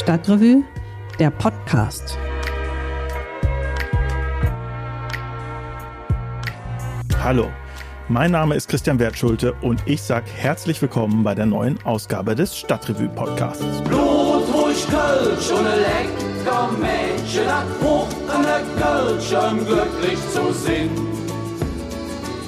Stadtrevue, der Podcast. Hallo, mein Name ist Christian Wertschulte und ich sage herzlich willkommen bei der neuen Ausgabe des Stadtrevue Podcasts. Blut, ruhig, Kölsch und lecker Mädchen, hoch an der Kölsch, um glücklich zu sehen.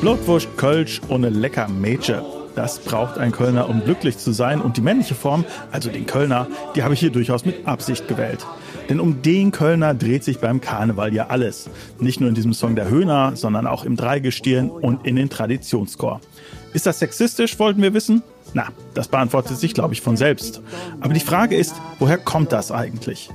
Blutwurst, Kölsch ohne lecker Mädchen. Das braucht ein Kölner, um glücklich zu sein. Und die männliche Form, also den Kölner, die habe ich hier durchaus mit Absicht gewählt. Denn um den Kölner dreht sich beim Karneval ja alles. Nicht nur in diesem Song der Höhner, sondern auch im Dreigestirn und in den Traditionschor. Ist das sexistisch, wollten wir wissen? Na, das beantwortet sich, glaube ich, von selbst. Aber die Frage ist, woher kommt das eigentlich?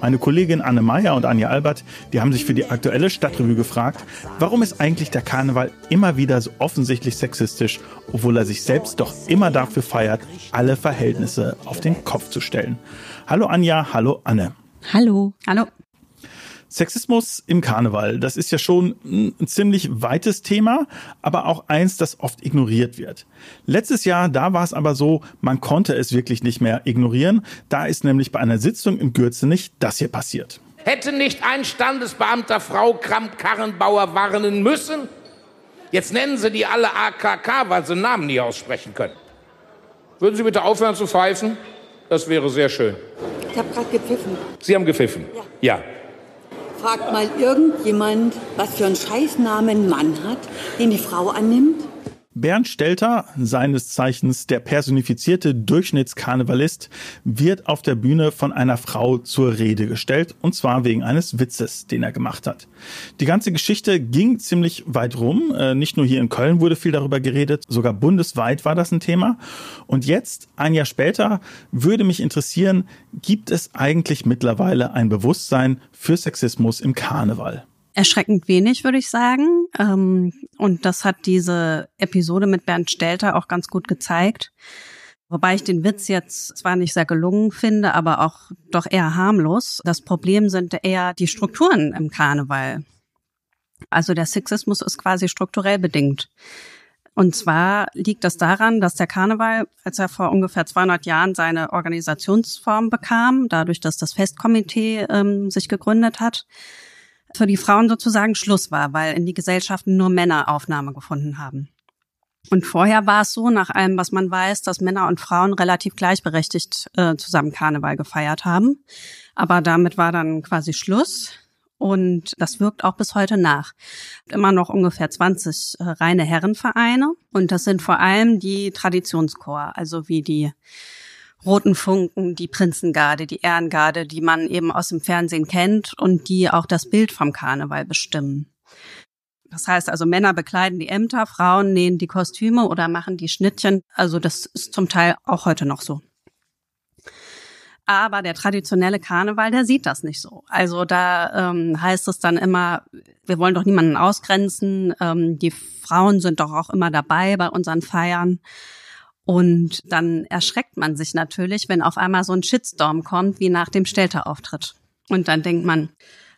Meine Kollegin Anne Meyer und Anja Albert, die haben sich für die aktuelle Stadtrevue gefragt, warum ist eigentlich der Karneval immer wieder so offensichtlich sexistisch, obwohl er sich selbst doch immer dafür feiert, alle Verhältnisse auf den Kopf zu stellen. Hallo Anja, hallo Anne. Hallo. Hallo. Sexismus im Karneval, das ist ja schon ein ziemlich weites Thema, aber auch eins, das oft ignoriert wird. Letztes Jahr, da war es aber so, man konnte es wirklich nicht mehr ignorieren. Da ist nämlich bei einer Sitzung im Gürzenich das hier passiert. Hätte nicht ein Standesbeamter Frau Kramp-Karrenbauer warnen müssen? Jetzt nennen Sie die alle AKK, weil Sie Namen nie aussprechen können. Würden Sie bitte aufhören zu pfeifen? Das wäre sehr schön. Ich habe gerade gepfiffen. Sie haben gepfiffen? Ja. ja. Fragt mal irgendjemand, was für einen Scheißnamen ein Mann hat, den die Frau annimmt? Bernd Stelter, seines Zeichens der personifizierte Durchschnittskarnevalist, wird auf der Bühne von einer Frau zur Rede gestellt, und zwar wegen eines Witzes, den er gemacht hat. Die ganze Geschichte ging ziemlich weit rum. Äh, nicht nur hier in Köln wurde viel darüber geredet, sogar bundesweit war das ein Thema. Und jetzt, ein Jahr später, würde mich interessieren, gibt es eigentlich mittlerweile ein Bewusstsein für Sexismus im Karneval? Erschreckend wenig, würde ich sagen. Ähm, und das hat diese Episode mit Bernd Stelter auch ganz gut gezeigt. Wobei ich den Witz jetzt zwar nicht sehr gelungen finde, aber auch doch eher harmlos. Das Problem sind eher die Strukturen im Karneval. Also der Sexismus ist quasi strukturell bedingt. Und zwar liegt das daran, dass der Karneval, als er vor ungefähr 200 Jahren seine Organisationsform bekam, dadurch, dass das Festkomitee ähm, sich gegründet hat, für die Frauen sozusagen Schluss war, weil in die Gesellschaften nur Männer Aufnahme gefunden haben. Und vorher war es so, nach allem, was man weiß, dass Männer und Frauen relativ gleichberechtigt äh, zusammen Karneval gefeiert haben. Aber damit war dann quasi Schluss. Und das wirkt auch bis heute nach. Immer noch ungefähr 20 äh, reine Herrenvereine. Und das sind vor allem die Traditionschor, also wie die Roten Funken, die Prinzengarde, die Ehrengarde, die man eben aus dem Fernsehen kennt und die auch das Bild vom Karneval bestimmen. Das heißt also, Männer bekleiden die Ämter, Frauen nähen die Kostüme oder machen die Schnittchen. Also das ist zum Teil auch heute noch so. Aber der traditionelle Karneval, der sieht das nicht so. Also da ähm, heißt es dann immer, wir wollen doch niemanden ausgrenzen. Ähm, die Frauen sind doch auch immer dabei bei unseren Feiern. Und dann erschreckt man sich natürlich, wenn auf einmal so ein Shitstorm kommt, wie nach dem Stelter-Auftritt. Und dann denkt man,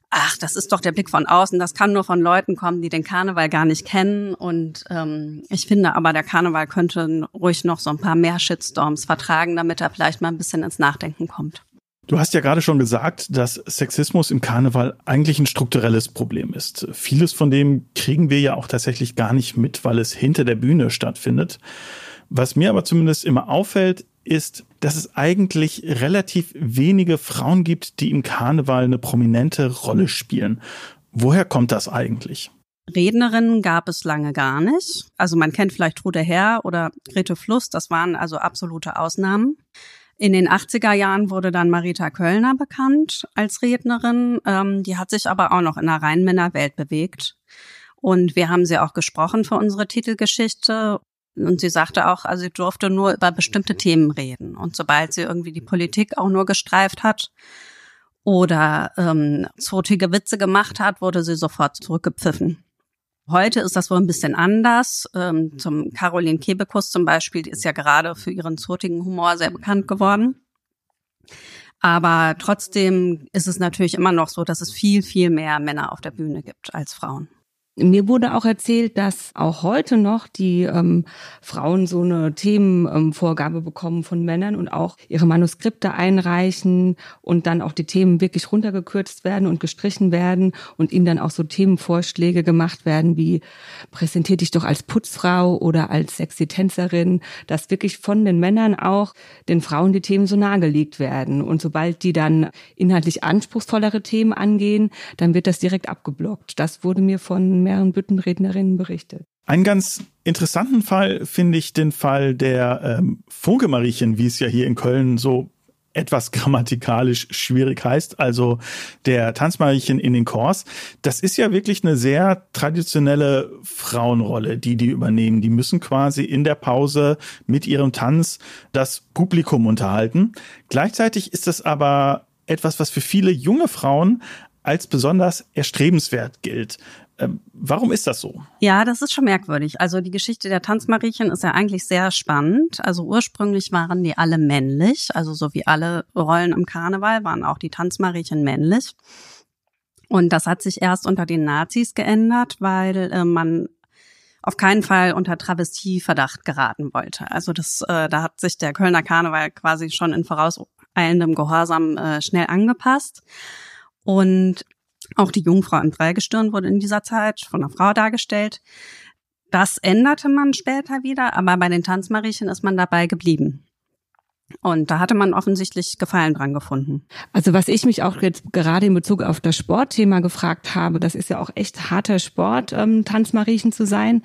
ach, das ist doch der Blick von außen, das kann nur von Leuten kommen, die den Karneval gar nicht kennen. Und ähm, ich finde aber, der Karneval könnte ruhig noch so ein paar mehr Shitstorms vertragen, damit er vielleicht mal ein bisschen ins Nachdenken kommt. Du hast ja gerade schon gesagt, dass Sexismus im Karneval eigentlich ein strukturelles Problem ist. Vieles von dem kriegen wir ja auch tatsächlich gar nicht mit, weil es hinter der Bühne stattfindet. Was mir aber zumindest immer auffällt, ist, dass es eigentlich relativ wenige Frauen gibt, die im Karneval eine prominente Rolle spielen. Woher kommt das eigentlich? Rednerinnen gab es lange gar nicht. Also man kennt vielleicht Trude Herr oder Grete Fluss, das waren also absolute Ausnahmen. In den 80er Jahren wurde dann Marita Köllner bekannt als Rednerin. Ähm, die hat sich aber auch noch in der reinen Männerwelt bewegt. Und wir haben sie auch gesprochen für unsere Titelgeschichte. Und sie sagte auch, also sie durfte nur über bestimmte Themen reden. Und sobald sie irgendwie die Politik auch nur gestreift hat oder ähm, zotige Witze gemacht hat, wurde sie sofort zurückgepfiffen. Heute ist das wohl ein bisschen anders. Ähm, zum Caroline Kebekus zum Beispiel, die ist ja gerade für ihren zotigen Humor sehr bekannt geworden. Aber trotzdem ist es natürlich immer noch so, dass es viel, viel mehr Männer auf der Bühne gibt als Frauen. Mir wurde auch erzählt, dass auch heute noch die ähm, Frauen so eine Themenvorgabe ähm, bekommen von Männern und auch ihre Manuskripte einreichen und dann auch die Themen wirklich runtergekürzt werden und gestrichen werden und ihnen dann auch so Themenvorschläge gemacht werden wie präsentier dich doch als Putzfrau oder als sexy Tänzerin, dass wirklich von den Männern auch den Frauen die Themen so nahegelegt werden und sobald die dann inhaltlich anspruchsvollere Themen angehen, dann wird das direkt abgeblockt. Das wurde mir von mehreren Büttenrednerinnen berichtet. Einen ganz interessanten Fall finde ich den Fall der ähm, Funke-Mariechen, wie es ja hier in Köln so etwas grammatikalisch schwierig heißt, also der Tanzmariechen in den Chors. Das ist ja wirklich eine sehr traditionelle Frauenrolle, die die übernehmen. Die müssen quasi in der Pause mit ihrem Tanz das Publikum unterhalten. Gleichzeitig ist das aber etwas, was für viele junge Frauen als besonders erstrebenswert gilt. Ähm, warum ist das so? Ja, das ist schon merkwürdig. Also die Geschichte der Tanzmariechen ist ja eigentlich sehr spannend. Also ursprünglich waren die alle männlich, also so wie alle Rollen im Karneval waren auch die Tanzmariechen männlich. Und das hat sich erst unter den Nazis geändert, weil äh, man auf keinen Fall unter Travestieverdacht geraten wollte. Also das, äh, da hat sich der Kölner Karneval quasi schon in vorauseilendem Gehorsam äh, schnell angepasst. Und auch die Jungfrau im Dreigestirn wurde in dieser Zeit von einer Frau dargestellt. Das änderte man später wieder, aber bei den Tanzmariechen ist man dabei geblieben. Und da hatte man offensichtlich Gefallen dran gefunden. Also was ich mich auch jetzt gerade in Bezug auf das Sportthema gefragt habe, das ist ja auch echt harter Sport, ähm, Tanzmariechen zu sein.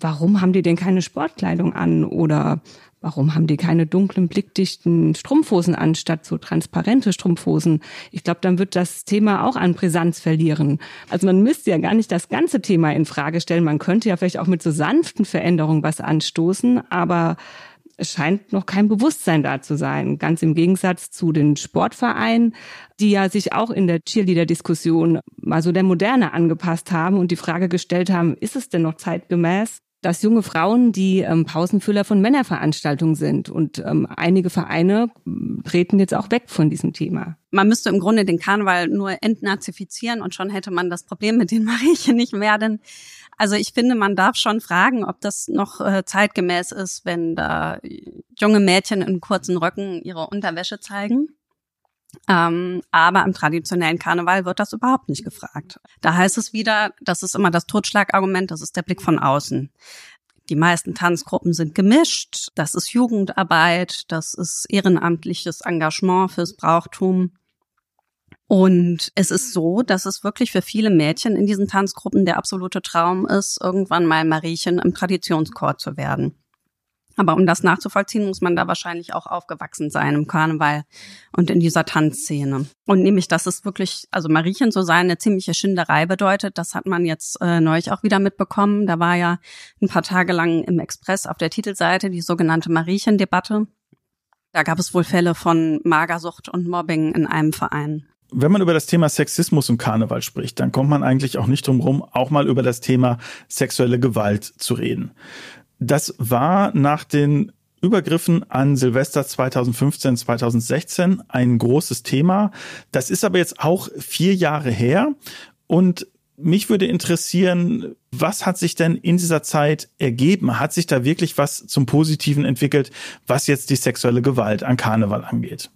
Warum haben die denn keine Sportkleidung an? Oder Warum haben die keine dunklen, blickdichten Strumpfhosen anstatt so transparente Strumpfhosen? Ich glaube, dann wird das Thema auch an Brisanz verlieren. Also man müsste ja gar nicht das ganze Thema in Frage stellen. Man könnte ja vielleicht auch mit so sanften Veränderungen was anstoßen, aber es scheint noch kein Bewusstsein da zu sein. Ganz im Gegensatz zu den Sportvereinen, die ja sich auch in der Cheerleader-Diskussion mal so der Moderne angepasst haben und die Frage gestellt haben, ist es denn noch zeitgemäß? Dass junge Frauen die ähm, Pausenfüller von Männerveranstaltungen sind. Und ähm, einige Vereine hm, treten jetzt auch weg von diesem Thema. Man müsste im Grunde den Karneval nur entnazifizieren und schon hätte man das Problem mit den Mariechen nicht mehr. Denn also ich finde, man darf schon fragen, ob das noch äh, zeitgemäß ist, wenn da junge Mädchen in kurzen Röcken ihre Unterwäsche zeigen. Ähm, aber im traditionellen Karneval wird das überhaupt nicht gefragt. Da heißt es wieder, das ist immer das Totschlagargument, das ist der Blick von außen. Die meisten Tanzgruppen sind gemischt, das ist Jugendarbeit, das ist ehrenamtliches Engagement fürs Brauchtum. Und es ist so, dass es wirklich für viele Mädchen in diesen Tanzgruppen der absolute Traum ist, irgendwann mal Mariechen im Traditionschor zu werden. Aber um das nachzuvollziehen, muss man da wahrscheinlich auch aufgewachsen sein im Karneval und in dieser Tanzszene. Und nämlich, dass es wirklich, also Mariechen so sein, eine ziemliche Schinderei bedeutet, das hat man jetzt äh, neulich auch wieder mitbekommen. Da war ja ein paar Tage lang im Express auf der Titelseite die sogenannte Mariechen-Debatte. Da gab es wohl Fälle von Magersucht und Mobbing in einem Verein. Wenn man über das Thema Sexismus im Karneval spricht, dann kommt man eigentlich auch nicht drum rum, auch mal über das Thema sexuelle Gewalt zu reden. Das war nach den Übergriffen an Silvester 2015, 2016 ein großes Thema. Das ist aber jetzt auch vier Jahre her. Und mich würde interessieren, was hat sich denn in dieser Zeit ergeben? Hat sich da wirklich was zum Positiven entwickelt, was jetzt die sexuelle Gewalt an Karneval angeht?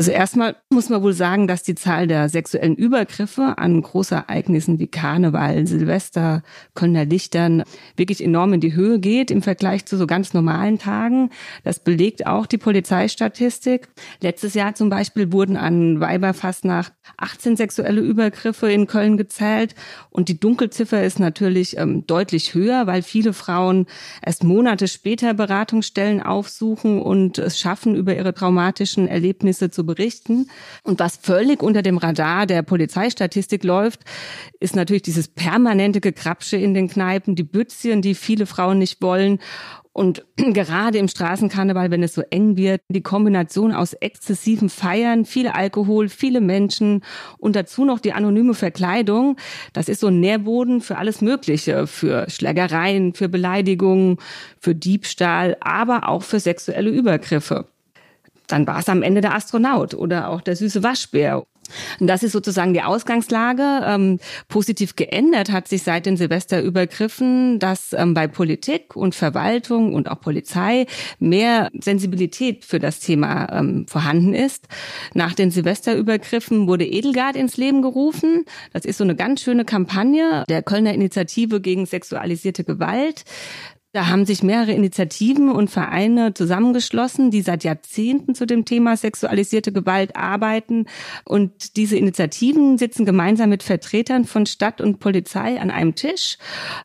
Also erstmal muss man wohl sagen, dass die Zahl der sexuellen Übergriffe an Großereignissen wie Karneval, Silvester, Kölner Lichtern wirklich enorm in die Höhe geht im Vergleich zu so ganz normalen Tagen. Das belegt auch die Polizeistatistik. Letztes Jahr zum Beispiel wurden an Weiberfastnacht 18 sexuelle Übergriffe in Köln gezählt und die Dunkelziffer ist natürlich ähm, deutlich höher, weil viele Frauen erst Monate später Beratungsstellen aufsuchen und es schaffen, über ihre traumatischen Erlebnisse zu berichten. Und was völlig unter dem Radar der Polizeistatistik läuft, ist natürlich dieses permanente Gekrapsche in den Kneipen, die Bützchen, die viele Frauen nicht wollen. Und gerade im Straßenkarneval, wenn es so eng wird, die Kombination aus exzessiven Feiern, viel Alkohol, viele Menschen und dazu noch die anonyme Verkleidung, das ist so ein Nährboden für alles Mögliche, für Schlägereien, für Beleidigungen, für Diebstahl, aber auch für sexuelle Übergriffe dann war es am Ende der Astronaut oder auch der süße Waschbär. Das ist sozusagen die Ausgangslage. Ähm, positiv geändert hat sich seit den Silvesterübergriffen, dass ähm, bei Politik und Verwaltung und auch Polizei mehr Sensibilität für das Thema ähm, vorhanden ist. Nach den Silvesterübergriffen wurde Edelgard ins Leben gerufen. Das ist so eine ganz schöne Kampagne der Kölner Initiative gegen sexualisierte Gewalt. Da haben sich mehrere Initiativen und Vereine zusammengeschlossen, die seit Jahrzehnten zu dem Thema sexualisierte Gewalt arbeiten. Und diese Initiativen sitzen gemeinsam mit Vertretern von Stadt und Polizei an einem Tisch.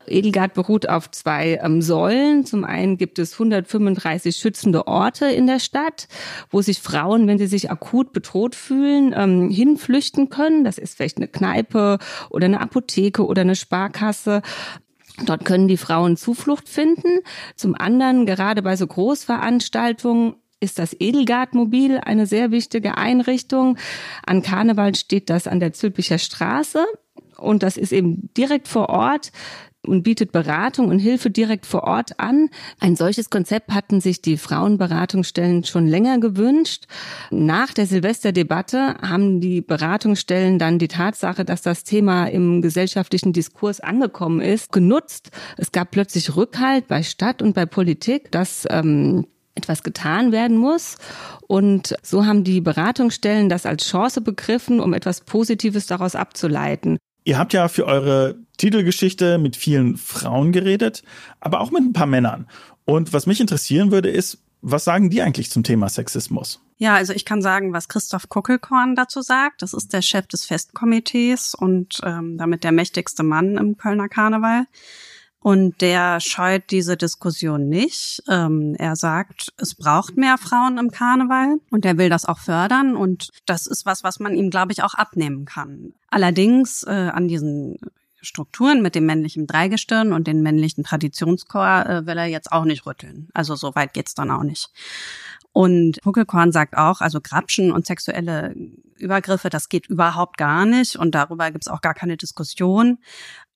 Edelgard beruht auf zwei ähm, Säulen. Zum einen gibt es 135 schützende Orte in der Stadt, wo sich Frauen, wenn sie sich akut bedroht fühlen, ähm, hinflüchten können. Das ist vielleicht eine Kneipe oder eine Apotheke oder eine Sparkasse. Dort können die Frauen Zuflucht finden. Zum anderen, gerade bei so Großveranstaltungen, ist das Edelgardmobil eine sehr wichtige Einrichtung. An Karneval steht das an der Zülpicher Straße und das ist eben direkt vor Ort und bietet Beratung und Hilfe direkt vor Ort an. Ein solches Konzept hatten sich die Frauenberatungsstellen schon länger gewünscht. Nach der Silvesterdebatte haben die Beratungsstellen dann die Tatsache, dass das Thema im gesellschaftlichen Diskurs angekommen ist, genutzt. Es gab plötzlich Rückhalt bei Stadt und bei Politik, dass ähm, etwas getan werden muss. Und so haben die Beratungsstellen das als Chance begriffen, um etwas Positives daraus abzuleiten. Ihr habt ja für eure Titelgeschichte mit vielen Frauen geredet, aber auch mit ein paar Männern. Und was mich interessieren würde, ist, was sagen die eigentlich zum Thema Sexismus? Ja, also ich kann sagen, was Christoph Kuckelkorn dazu sagt. Das ist der Chef des Festkomitees und ähm, damit der mächtigste Mann im Kölner Karneval. Und der scheut diese Diskussion nicht. Ähm, er sagt, es braucht mehr Frauen im Karneval und er will das auch fördern. Und das ist was, was man ihm, glaube ich, auch abnehmen kann. Allerdings äh, an diesen Strukturen mit dem männlichen Dreigestirn und den männlichen Traditionschor äh, will er jetzt auch nicht rütteln. Also so weit geht's dann auch nicht. Und Huckelkorn sagt auch, also Grapschen und sexuelle Übergriffe, das geht überhaupt gar nicht und darüber gibt's auch gar keine Diskussion.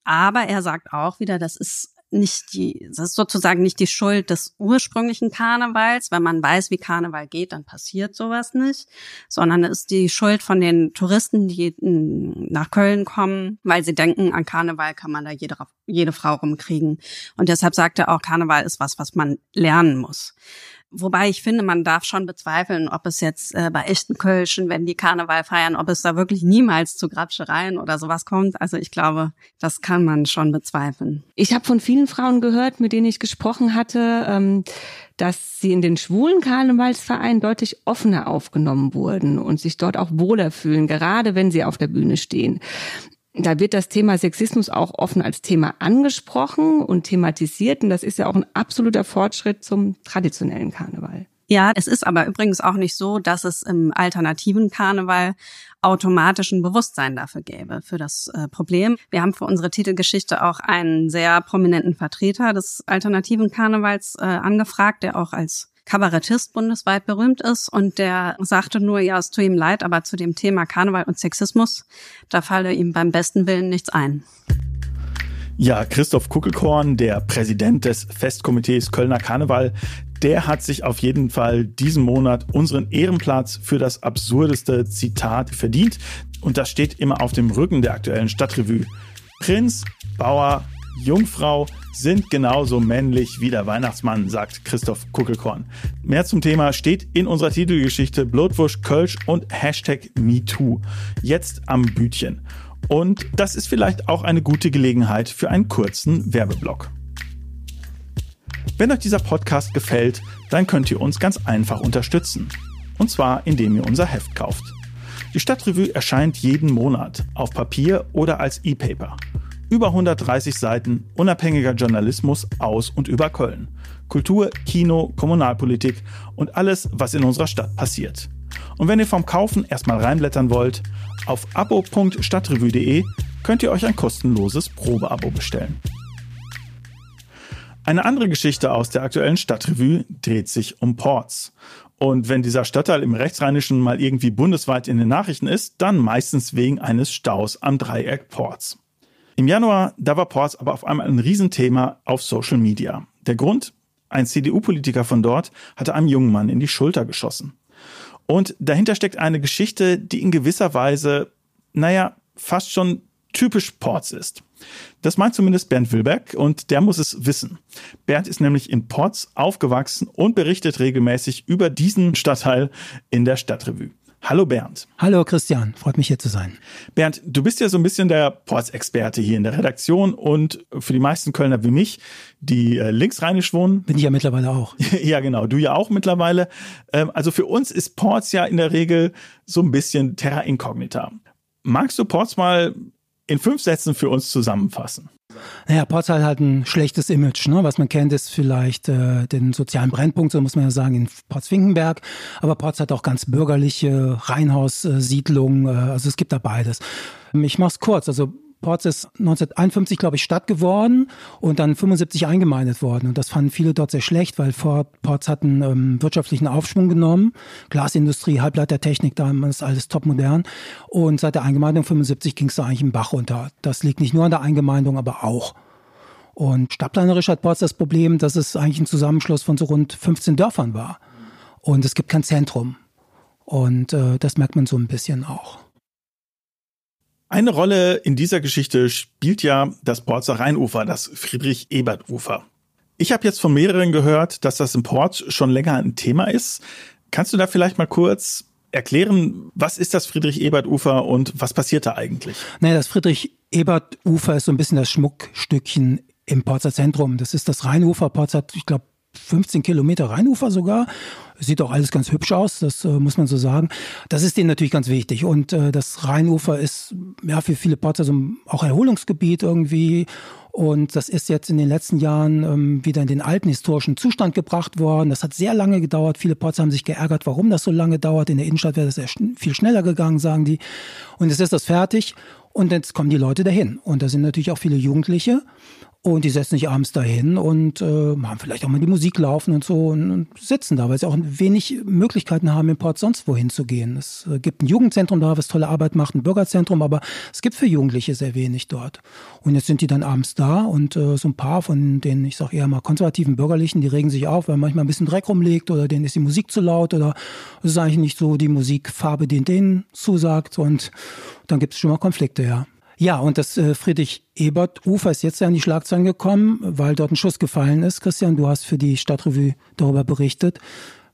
Aber er sagt auch wieder, das ist nicht die, das ist sozusagen nicht die Schuld des ursprünglichen Karnevals. Wenn man weiß, wie Karneval geht, dann passiert sowas nicht, sondern es ist die Schuld von den Touristen, die nach Köln kommen, weil sie denken, an Karneval kann man da jede, jede Frau rumkriegen. Und deshalb sagt er auch, Karneval ist was, was man lernen muss. Wobei ich finde, man darf schon bezweifeln, ob es jetzt äh, bei echten Kölschen, wenn die Karneval feiern, ob es da wirklich niemals zu Grabschereien oder sowas kommt. Also ich glaube, das kann man schon bezweifeln. Ich habe von vielen Frauen gehört, mit denen ich gesprochen hatte, ähm, dass sie in den schwulen Karnevalsvereinen deutlich offener aufgenommen wurden und sich dort auch wohler fühlen, gerade wenn sie auf der Bühne stehen. Da wird das Thema Sexismus auch offen als Thema angesprochen und thematisiert. Und das ist ja auch ein absoluter Fortschritt zum traditionellen Karneval. Ja, es ist aber übrigens auch nicht so, dass es im alternativen Karneval automatisch ein Bewusstsein dafür gäbe, für das äh, Problem. Wir haben für unsere Titelgeschichte auch einen sehr prominenten Vertreter des alternativen Karnevals äh, angefragt, der auch als Kabarettist bundesweit berühmt ist und der sagte nur, ja, es tut ihm leid, aber zu dem Thema Karneval und Sexismus, da falle ihm beim besten Willen nichts ein. Ja, Christoph Kuckelkorn, der Präsident des Festkomitees Kölner Karneval, der hat sich auf jeden Fall diesen Monat unseren Ehrenplatz für das absurdeste Zitat verdient. Und das steht immer auf dem Rücken der aktuellen Stadtrevue. Prinz, Bauer, Jungfrau sind genauso männlich wie der Weihnachtsmann, sagt Christoph Kuckelkorn. Mehr zum Thema steht in unserer Titelgeschichte Blutwurst Kölsch und Hashtag MeToo. Jetzt am Bütchen. Und das ist vielleicht auch eine gute Gelegenheit für einen kurzen Werbeblock. Wenn euch dieser Podcast gefällt, dann könnt ihr uns ganz einfach unterstützen. Und zwar, indem ihr unser Heft kauft. Die Stadtrevue erscheint jeden Monat auf Papier oder als E-Paper. Über 130 Seiten unabhängiger Journalismus aus und über Köln. Kultur, Kino, Kommunalpolitik und alles, was in unserer Stadt passiert. Und wenn ihr vom Kaufen erstmal reinblättern wollt, auf abo.stadtrevue.de könnt ihr euch ein kostenloses Probeabo bestellen. Eine andere Geschichte aus der aktuellen Stadtrevue dreht sich um Ports. Und wenn dieser Stadtteil im Rechtsrheinischen mal irgendwie bundesweit in den Nachrichten ist, dann meistens wegen eines Staus am Dreieck Ports. Im Januar, da war Ports aber auf einmal ein Riesenthema auf Social Media. Der Grund? Ein CDU-Politiker von dort hatte einem jungen Mann in die Schulter geschossen. Und dahinter steckt eine Geschichte, die in gewisser Weise, naja, fast schon typisch Ports ist. Das meint zumindest Bernd Wilberg und der muss es wissen. Bernd ist nämlich in Ports aufgewachsen und berichtet regelmäßig über diesen Stadtteil in der Stadtrevue. Hallo Bernd. Hallo Christian, freut mich hier zu sein. Bernd, du bist ja so ein bisschen der Ports-Experte hier in der Redaktion und für die meisten Kölner wie mich, die äh, linksrheinisch wohnen. Bin ich ja mittlerweile auch. ja, genau, du ja auch mittlerweile. Ähm, also für uns ist Ports ja in der Regel so ein bisschen terra incognita. Magst du Ports mal in fünf Sätzen für uns zusammenfassen? Naja, Ports hat halt ein schlechtes Image. Ne? Was man kennt, ist vielleicht äh, den sozialen Brennpunkt, so muss man ja sagen, in Ports-Finkenberg. Aber Ports hat auch ganz bürgerliche Reihenhaussiedlungen. Äh, also es gibt da beides. Ich mach's kurz. Also Ports ist 1951, glaube ich, Stadt geworden und dann 75 eingemeindet worden. Und das fanden viele dort sehr schlecht, weil Ports hatten ähm, wirtschaftlichen Aufschwung genommen. Glasindustrie, Halbleitertechnik, da ist alles topmodern. Und seit der Eingemeindung 75 ging es da eigentlich im Bach runter. Das liegt nicht nur an der Eingemeindung, aber auch. Und stadtplanerisch hat Ports das Problem, dass es eigentlich ein Zusammenschluss von so rund 15 Dörfern war. Und es gibt kein Zentrum. Und äh, das merkt man so ein bisschen auch. Eine Rolle in dieser Geschichte spielt ja das Porzer Rheinufer, das Friedrich-Ebert-Ufer. Ich habe jetzt von mehreren gehört, dass das im Port schon länger ein Thema ist. Kannst du da vielleicht mal kurz erklären, was ist das Friedrich-Ebert-Ufer und was passiert da eigentlich? Naja, das Friedrich-Ebert-Ufer ist so ein bisschen das Schmuckstückchen im Porzer Zentrum. Das ist das Rheinufer. Porz hat, ich glaube, 15 Kilometer Rheinufer sogar. Sieht auch alles ganz hübsch aus, das äh, muss man so sagen. Das ist denen natürlich ganz wichtig. Und äh, das Rheinufer ist ja für viele Porzer so auch Erholungsgebiet irgendwie. Und das ist jetzt in den letzten Jahren ähm, wieder in den alten historischen Zustand gebracht worden. Das hat sehr lange gedauert. Viele Porzer haben sich geärgert, warum das so lange dauert. In der Innenstadt wäre das viel schneller gegangen, sagen die. Und jetzt ist das fertig. Und jetzt kommen die Leute dahin. Und da sind natürlich auch viele Jugendliche. Und die setzen sich abends dahin und äh, haben vielleicht auch mal die Musik laufen und so und, und sitzen da, weil sie auch wenig Möglichkeiten haben, im Port sonst wohin zu gehen. Es äh, gibt ein Jugendzentrum da, was tolle Arbeit macht, ein Bürgerzentrum, aber es gibt für Jugendliche sehr wenig dort. Und jetzt sind die dann abends da und äh, so ein paar von den, ich sage eher mal konservativen Bürgerlichen, die regen sich auf, weil manchmal ein bisschen Dreck rumliegt oder denen ist die Musik zu laut oder es ist eigentlich nicht so die Musikfarbe, die denen zusagt und dann gibt es schon mal Konflikte, ja. Ja, und das äh, Friedrich-Ebert-Ufer ist jetzt ja in die Schlagzeilen gekommen, weil dort ein Schuss gefallen ist. Christian, du hast für die Stadtrevue darüber berichtet.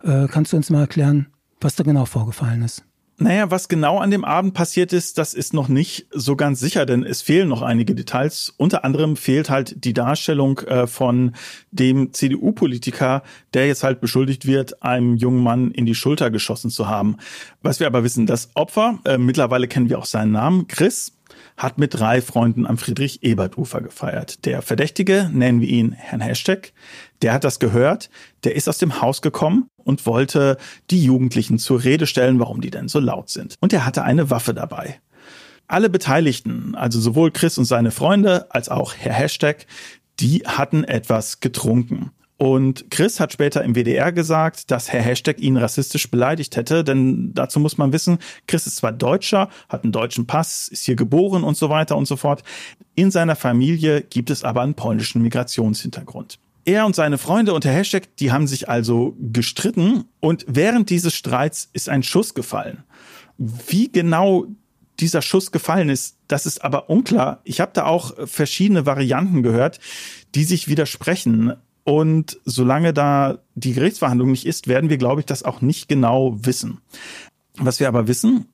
Äh, kannst du uns mal erklären, was da genau vorgefallen ist? Naja, was genau an dem Abend passiert ist, das ist noch nicht so ganz sicher, denn es fehlen noch einige Details. Unter anderem fehlt halt die Darstellung äh, von dem CDU-Politiker, der jetzt halt beschuldigt wird, einem jungen Mann in die Schulter geschossen zu haben. Was wir aber wissen, das Opfer, äh, mittlerweile kennen wir auch seinen Namen, Chris, hat mit drei Freunden am Friedrich-Ebert-Ufer gefeiert. Der Verdächtige, nennen wir ihn Herrn Hashtag, der hat das gehört, der ist aus dem Haus gekommen und wollte die Jugendlichen zur Rede stellen, warum die denn so laut sind. Und er hatte eine Waffe dabei. Alle Beteiligten, also sowohl Chris und seine Freunde als auch Herr Hashtag, die hatten etwas getrunken. Und Chris hat später im WDR gesagt, dass Herr Hashtag ihn rassistisch beleidigt hätte, denn dazu muss man wissen, Chris ist zwar Deutscher, hat einen deutschen Pass, ist hier geboren und so weiter und so fort. In seiner Familie gibt es aber einen polnischen Migrationshintergrund. Er und seine Freunde und Herr Hashtag, die haben sich also gestritten und während dieses Streits ist ein Schuss gefallen. Wie genau dieser Schuss gefallen ist, das ist aber unklar. Ich habe da auch verschiedene Varianten gehört, die sich widersprechen. Und solange da die Gerichtsverhandlung nicht ist, werden wir, glaube ich, das auch nicht genau wissen. Was wir aber wissen,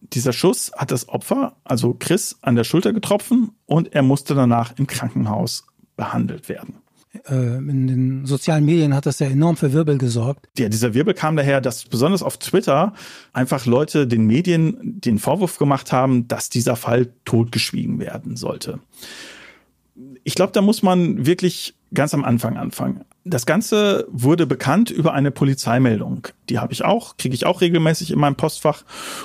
dieser Schuss hat das Opfer, also Chris, an der Schulter getroffen und er musste danach im Krankenhaus behandelt werden. Äh, in den sozialen Medien hat das ja enorm für Wirbel gesorgt. Ja, dieser Wirbel kam daher, dass besonders auf Twitter einfach Leute den Medien den Vorwurf gemacht haben, dass dieser Fall totgeschwiegen werden sollte. Ich glaube, da muss man wirklich ganz am Anfang anfangen. Das Ganze wurde bekannt über eine Polizeimeldung. Die habe ich auch, kriege ich auch regelmäßig in meinem Postfach.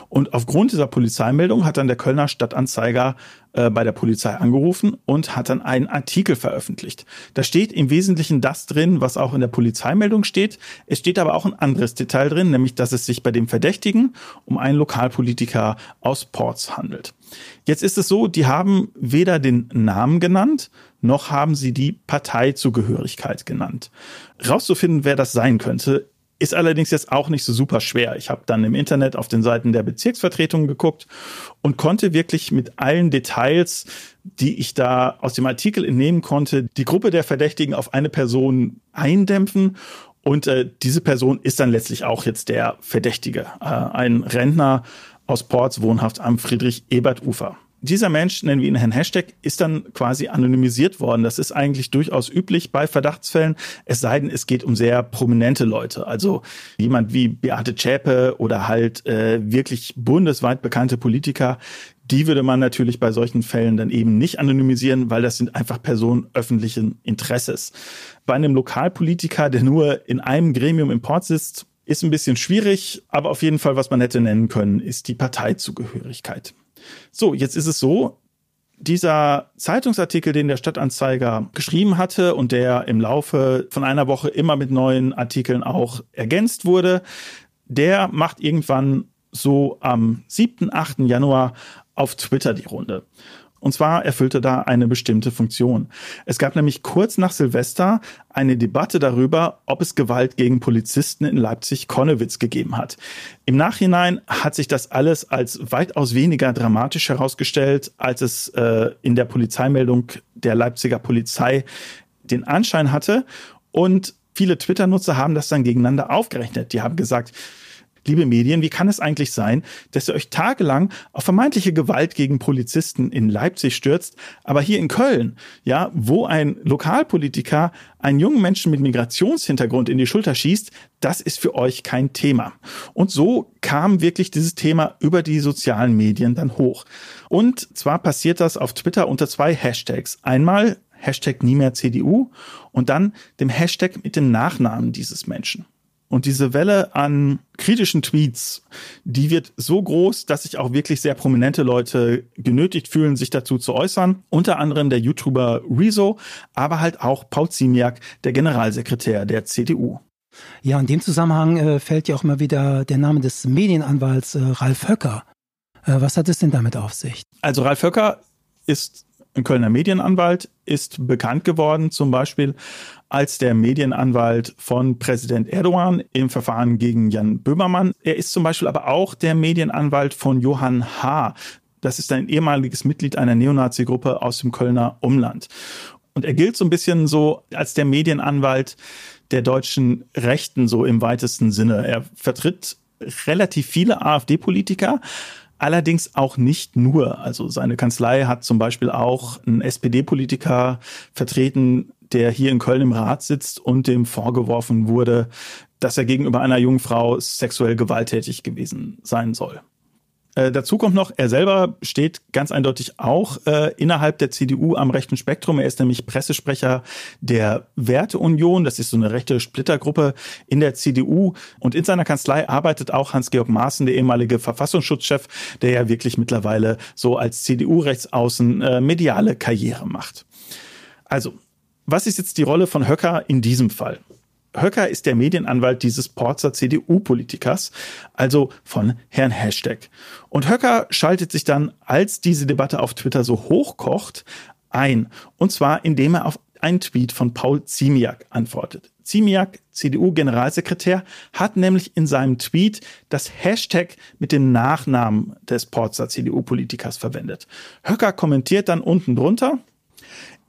Und aufgrund dieser Polizeimeldung hat dann der Kölner Stadtanzeiger äh, bei der Polizei angerufen und hat dann einen Artikel veröffentlicht. Da steht im Wesentlichen das drin, was auch in der Polizeimeldung steht. Es steht aber auch ein anderes Detail drin, nämlich dass es sich bei dem Verdächtigen um einen Lokalpolitiker aus Ports handelt. Jetzt ist es so, die haben weder den Namen genannt, noch haben sie die Parteizugehörigkeit genannt. Rauszufinden, wer das sein könnte, Ist allerdings jetzt auch nicht so super schwer. Ich habe dann im Internet auf den Seiten der Bezirksvertretung geguckt und konnte wirklich mit allen Details, die ich da aus dem Artikel entnehmen konnte, die Gruppe der Verdächtigen auf eine Person eindämpfen. Und äh, diese Person ist dann letztlich auch jetzt der Verdächtige, äh, ein Rentner aus Ports, wohnhaft am Friedrich-Ebert-Ufer dieser Mensch, nennen wir ihn Herrn Hashtag, ist dann quasi anonymisiert worden. Das ist eigentlich durchaus üblich bei Verdachtsfällen, es sei denn, es geht um sehr prominente Leute. Also jemand wie Beate Zschäpe oder halt äh, wirklich bundesweit bekannte Politiker, die würde man natürlich bei solchen Fällen dann eben nicht anonymisieren, weil das sind einfach Personen öffentlichen Interesses. Bei einem Lokalpolitiker, der nur in einem Gremium im Port sitzt, ist ein bisschen schwierig, aber auf jeden Fall, was man hätte nennen können, ist die Parteizugehörigkeit. So, jetzt ist es so, dieser Zeitungsartikel, den der Stadtanzeiger geschrieben hatte und der im Laufe von einer Woche immer mit neuen Artikeln auch ergänzt wurde, der macht irgendwann so am 7., 8. Januar auf Twitter die Runde. Und zwar erfüllte da eine bestimmte Funktion. Es gab nämlich kurz nach Silvester eine Debatte darüber, ob es Gewalt gegen Polizisten in Leipzig-Konnewitz gegeben hat. Im Nachhinein hat sich das alles als weitaus weniger dramatisch herausgestellt, als es äh, in der Polizeimeldung der Leipziger Polizei den Anschein hatte. Und viele Twitter-Nutzer haben das dann gegeneinander aufgerechnet. Die haben gesagt, liebe Medien, wie kann es eigentlich sein, dass ihr euch tagelang auf vermeintliche Gewalt gegen Polizisten in Leipzig stürzt, aber hier in Köln, ja, wo ein Lokalpolitiker einen jungen Menschen mit Migrationshintergrund in die Schulter schießt, das ist für euch kein Thema. Und so kam wirklich dieses Thema über die sozialen Medien dann hoch. Und zwar passiert das auf Twitter unter zwei Hashtags. Einmal Hashtag nie mehr CDU und dann dem Hashtag mit dem Nachnamen dieses Menschen. Und diese Welle an kritischen Tweets, die wird so groß, dass sich auch wirklich sehr prominente Leute genötigt fühlen, sich dazu zu äußern. Unter anderem der YouTuber Rezo, aber halt auch Paul Ziemiak, der Generalsekretär der CDU. Ja, in dem Zusammenhang äh, fällt ja auch immer wieder der Name des Medienanwalts äh, Ralf Höcker. Äh, was hat es denn damit auf sich? Also Ralf Höcker ist ein Kölner Medienanwalt, ist bekannt geworden zum Beispiel als der Medienanwalt von Präsident Erdogan im Verfahren gegen Jan Böhmermann. Er ist zum Beispiel aber auch der Medienanwalt von Johann H. Das ist ein ehemaliges Mitglied einer Neonazi-Gruppe aus dem Kölner Umland. Und er gilt so ein bisschen so als der Medienanwalt der deutschen Rechten, so im weitesten Sinne. Er vertritt relativ viele AfD-Politiker, Allerdings auch nicht nur. Also seine Kanzlei hat zum Beispiel auch einen SPD-Politiker vertreten, der hier in Köln im Rat sitzt und dem vorgeworfen wurde, dass er gegenüber einer jungen Frau sexuell gewalttätig gewesen sein soll. Äh, dazu kommt noch, er selber steht ganz eindeutig auch äh, innerhalb der CDU am rechten Spektrum. Er ist nämlich Pressesprecher der Werteunion. Das ist so eine rechte Splittergruppe in der CDU. Und in seiner Kanzlei arbeitet auch Hans-Georg Maaßen, der ehemalige Verfassungsschutzchef, der ja wirklich mittlerweile so als CDU-Rechtsaußen äh, mediale Karriere macht. Also, was ist jetzt die Rolle von Höcker in diesem Fall? Höcker ist der Medienanwalt dieses Porzer CDU-Politikers, also von Herrn Hashtag. Und Höcker schaltet sich dann, als diese Debatte auf Twitter so hochkocht, ein. Und zwar, indem er auf einen Tweet von Paul Ziemiak antwortet. Ziemiak, CDU-Generalsekretär, hat nämlich in seinem Tweet das Hashtag mit dem Nachnamen des Porzer CDU-Politikers verwendet. Höcker kommentiert dann unten drunter,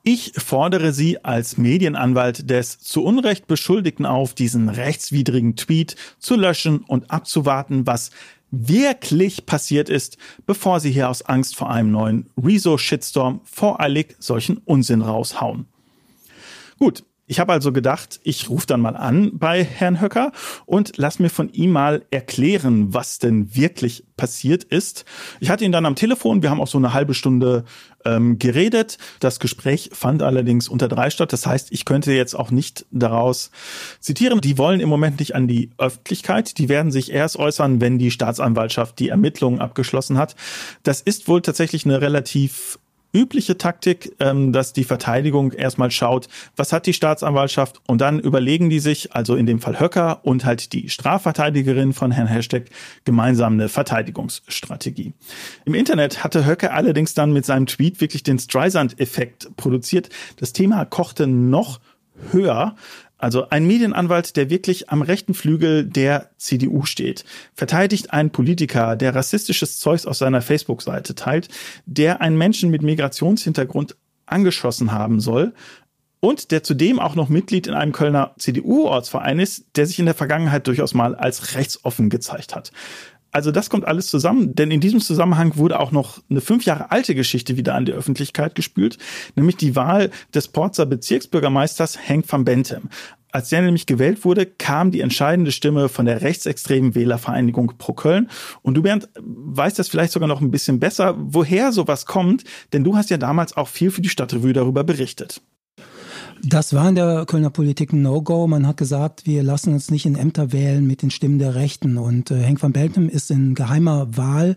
ich fordere Sie als Medienanwalt des zu Unrecht Beschuldigten auf, diesen rechtswidrigen Tweet zu löschen und abzuwarten, was wirklich passiert ist, bevor Sie hier aus Angst vor einem neuen Rezo-Shitstorm voreilig solchen Unsinn raushauen. Gut, ich habe also gedacht, ich rufe dann mal an bei Herrn Höcker und lass mir von ihm mal erklären, was denn wirklich passiert ist. Ich hatte ihn dann am Telefon, wir haben auch so eine halbe Stunde ähm, geredet. Das Gespräch fand allerdings unter drei statt. Das heißt, ich könnte jetzt auch nicht daraus zitieren. Die wollen im Moment nicht an die Öffentlichkeit. Die werden sich erst äußern, wenn die Staatsanwaltschaft die Ermittlungen abgeschlossen hat. Das ist wohl tatsächlich eine relativ übliche Taktik, ähm, dass die Verteidigung erstmal schaut, was hat die Staatsanwaltschaft und dann überlegen die sich, also in dem Fall Höcker und halt die Strafverteidigerin von Herrn Hashtag, gemeinsam eine Verteidigungsstrategie. Im Internet hatte Höcker allerdings dann mit seinem Tweet wirklich den Streisand-Effekt produziert. Das Thema kochte noch höher also ein Medienanwalt, der wirklich am rechten Flügel der CDU steht, verteidigt einen Politiker, der rassistisches Zeugs auf seiner Facebook-Seite teilt, der einen Menschen mit Migrationshintergrund angeschossen haben soll und der zudem auch noch Mitglied in einem Kölner CDU-Ortsverein ist, der sich in der Vergangenheit durchaus mal als rechtsoffen gezeigt hat. Also das kommt alles zusammen, denn in diesem Zusammenhang wurde auch noch eine fünf Jahre alte Geschichte wieder an die Öffentlichkeit gespült, nämlich die Wahl des Porzer Bezirksbürgermeisters Henk van Bentem. Als der nämlich gewählt wurde, kam die entscheidende Stimme von der rechtsextremen Wählervereinigung Pro Köln. Und du, Bernd, weißt das vielleicht sogar noch ein bisschen besser, woher sowas kommt, denn du hast ja damals auch viel für die Stadtrevue darüber berichtet. Das war in der Kölner Politik ein No-Go. Man hat gesagt, wir lassen uns nicht in Ämter wählen mit den Stimmen der Rechten. Und äh, Henk van Beltem ist in geheimer Wahl,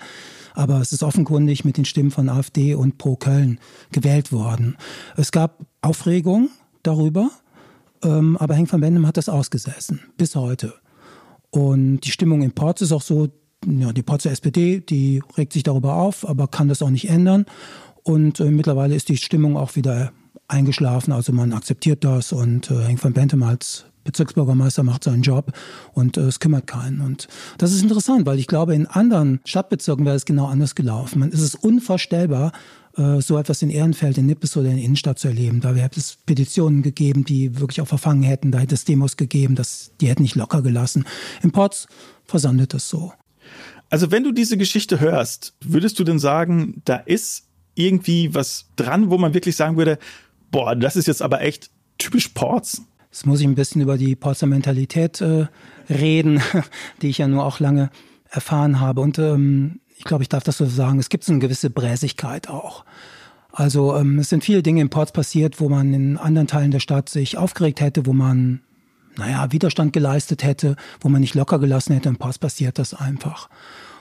aber es ist offenkundig mit den Stimmen von AfD und Pro Köln gewählt worden. Es gab Aufregung darüber, ähm, aber Henk van Beltem hat das ausgesessen bis heute. Und die Stimmung in Porz ist auch so, ja, die Porzer SPD, die regt sich darüber auf, aber kann das auch nicht ändern. Und äh, mittlerweile ist die Stimmung auch wieder eingeschlafen. Also man akzeptiert das und äh, Henk van Bentem als Bezirksbürgermeister macht seinen Job und äh, es kümmert keinen. Und das ist interessant, weil ich glaube, in anderen Stadtbezirken wäre es genau anders gelaufen. Man ist es unvorstellbar, äh, so etwas in Ehrenfeld, in Nippes oder in der Innenstadt zu erleben. Da hätte es Petitionen gegeben, die wirklich auch verfangen hätten. Da hätte es Demos gegeben, das, die hätten nicht locker gelassen. In Ports versandet es so. Also wenn du diese Geschichte hörst, würdest du denn sagen, da ist irgendwie was dran, wo man wirklich sagen würde, boah, das ist jetzt aber echt typisch Ports. Jetzt muss ich ein bisschen über die Porzer Mentalität äh, reden, die ich ja nur auch lange erfahren habe. Und ähm, ich glaube, ich darf das so sagen, es gibt so eine gewisse Bräsigkeit auch. Also ähm, es sind viele Dinge in Ports passiert, wo man in anderen Teilen der Stadt sich aufgeregt hätte, wo man, naja, Widerstand geleistet hätte, wo man nicht locker gelassen hätte. In Ports passiert das einfach.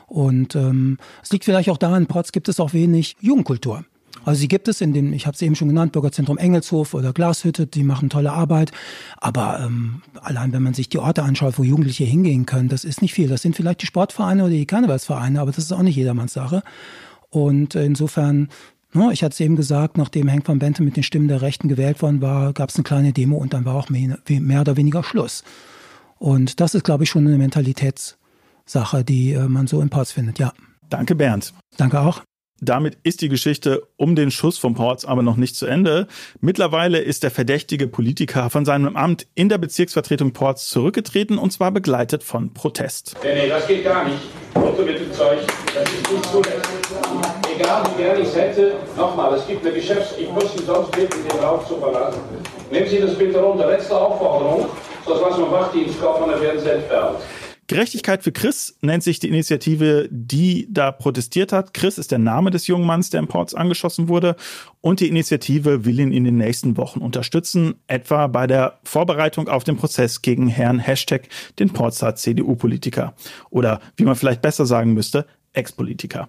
Und ähm, es liegt vielleicht auch daran, in Ports gibt es auch wenig Jugendkultur. Also sie gibt es in den, ich habe es eben schon genannt, Bürgerzentrum Engelshof oder Glashütte, die machen tolle Arbeit. Aber ähm, allein wenn man sich die Orte anschaut, wo Jugendliche hingehen können, das ist nicht viel. Das sind vielleicht die Sportvereine oder die Karnevalsvereine, aber das ist auch nicht jedermanns Sache. Und insofern, no, ne, ich hatte es eben gesagt, nachdem Henk van Bente mit den Stimmen der Rechten gewählt worden war, gab es eine kleine Demo und dann war auch mehr, mehr oder weniger Schluss. Und das ist, glaube ich, schon eine Mentalitätssache, die äh, man so im Ports findet, ja. Danke, Bernd. Danke auch. Damit ist die Geschichte um den Schuss vom Ports aber noch nicht zu Ende. Mittlerweile ist der verdächtige Politiker von seinem Amt in der Bezirksvertretung Ports zurückgetreten und zwar begleitet von Protest. Nee, nee, das geht gar nicht. Runter mit dem Zeug. Das ist nicht zulässig. Egal wie gerne ich es hätte, nochmal, es gibt eine Geschäfts... Ich muss Sie sonst bitten, den Raum zu verlassen. Nehmen Sie das bitte runter. Letzte Aufforderung. Sonst lassen wir Wachdienst kaufen und dann werden Sie entfernt. Gerechtigkeit für Chris nennt sich die Initiative, die da protestiert hat. Chris ist der Name des jungen Manns, der im Ports angeschossen wurde. Und die Initiative will ihn in den nächsten Wochen unterstützen, etwa bei der Vorbereitung auf den Prozess gegen Herrn Hashtag, den Portser CDU-Politiker. Oder wie man vielleicht besser sagen müsste, Ex-Politiker.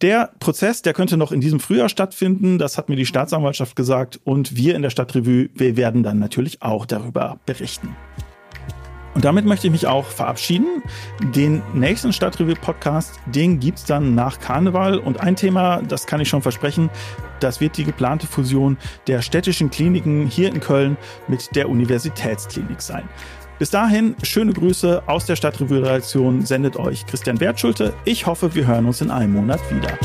Der Prozess, der könnte noch in diesem Frühjahr stattfinden, das hat mir die Staatsanwaltschaft gesagt und wir in der Stadtrevue, wir werden dann natürlich auch darüber berichten. Und damit möchte ich mich auch verabschieden. Den nächsten Stadtrevue-Podcast, den gibt's dann nach Karneval. Und ein Thema, das kann ich schon versprechen, das wird die geplante Fusion der städtischen Kliniken hier in Köln mit der Universitätsklinik sein. Bis dahin, schöne Grüße aus der Stadtrevue-Redaktion sendet euch Christian Wertschulte. Ich hoffe, wir hören uns in einem Monat wieder.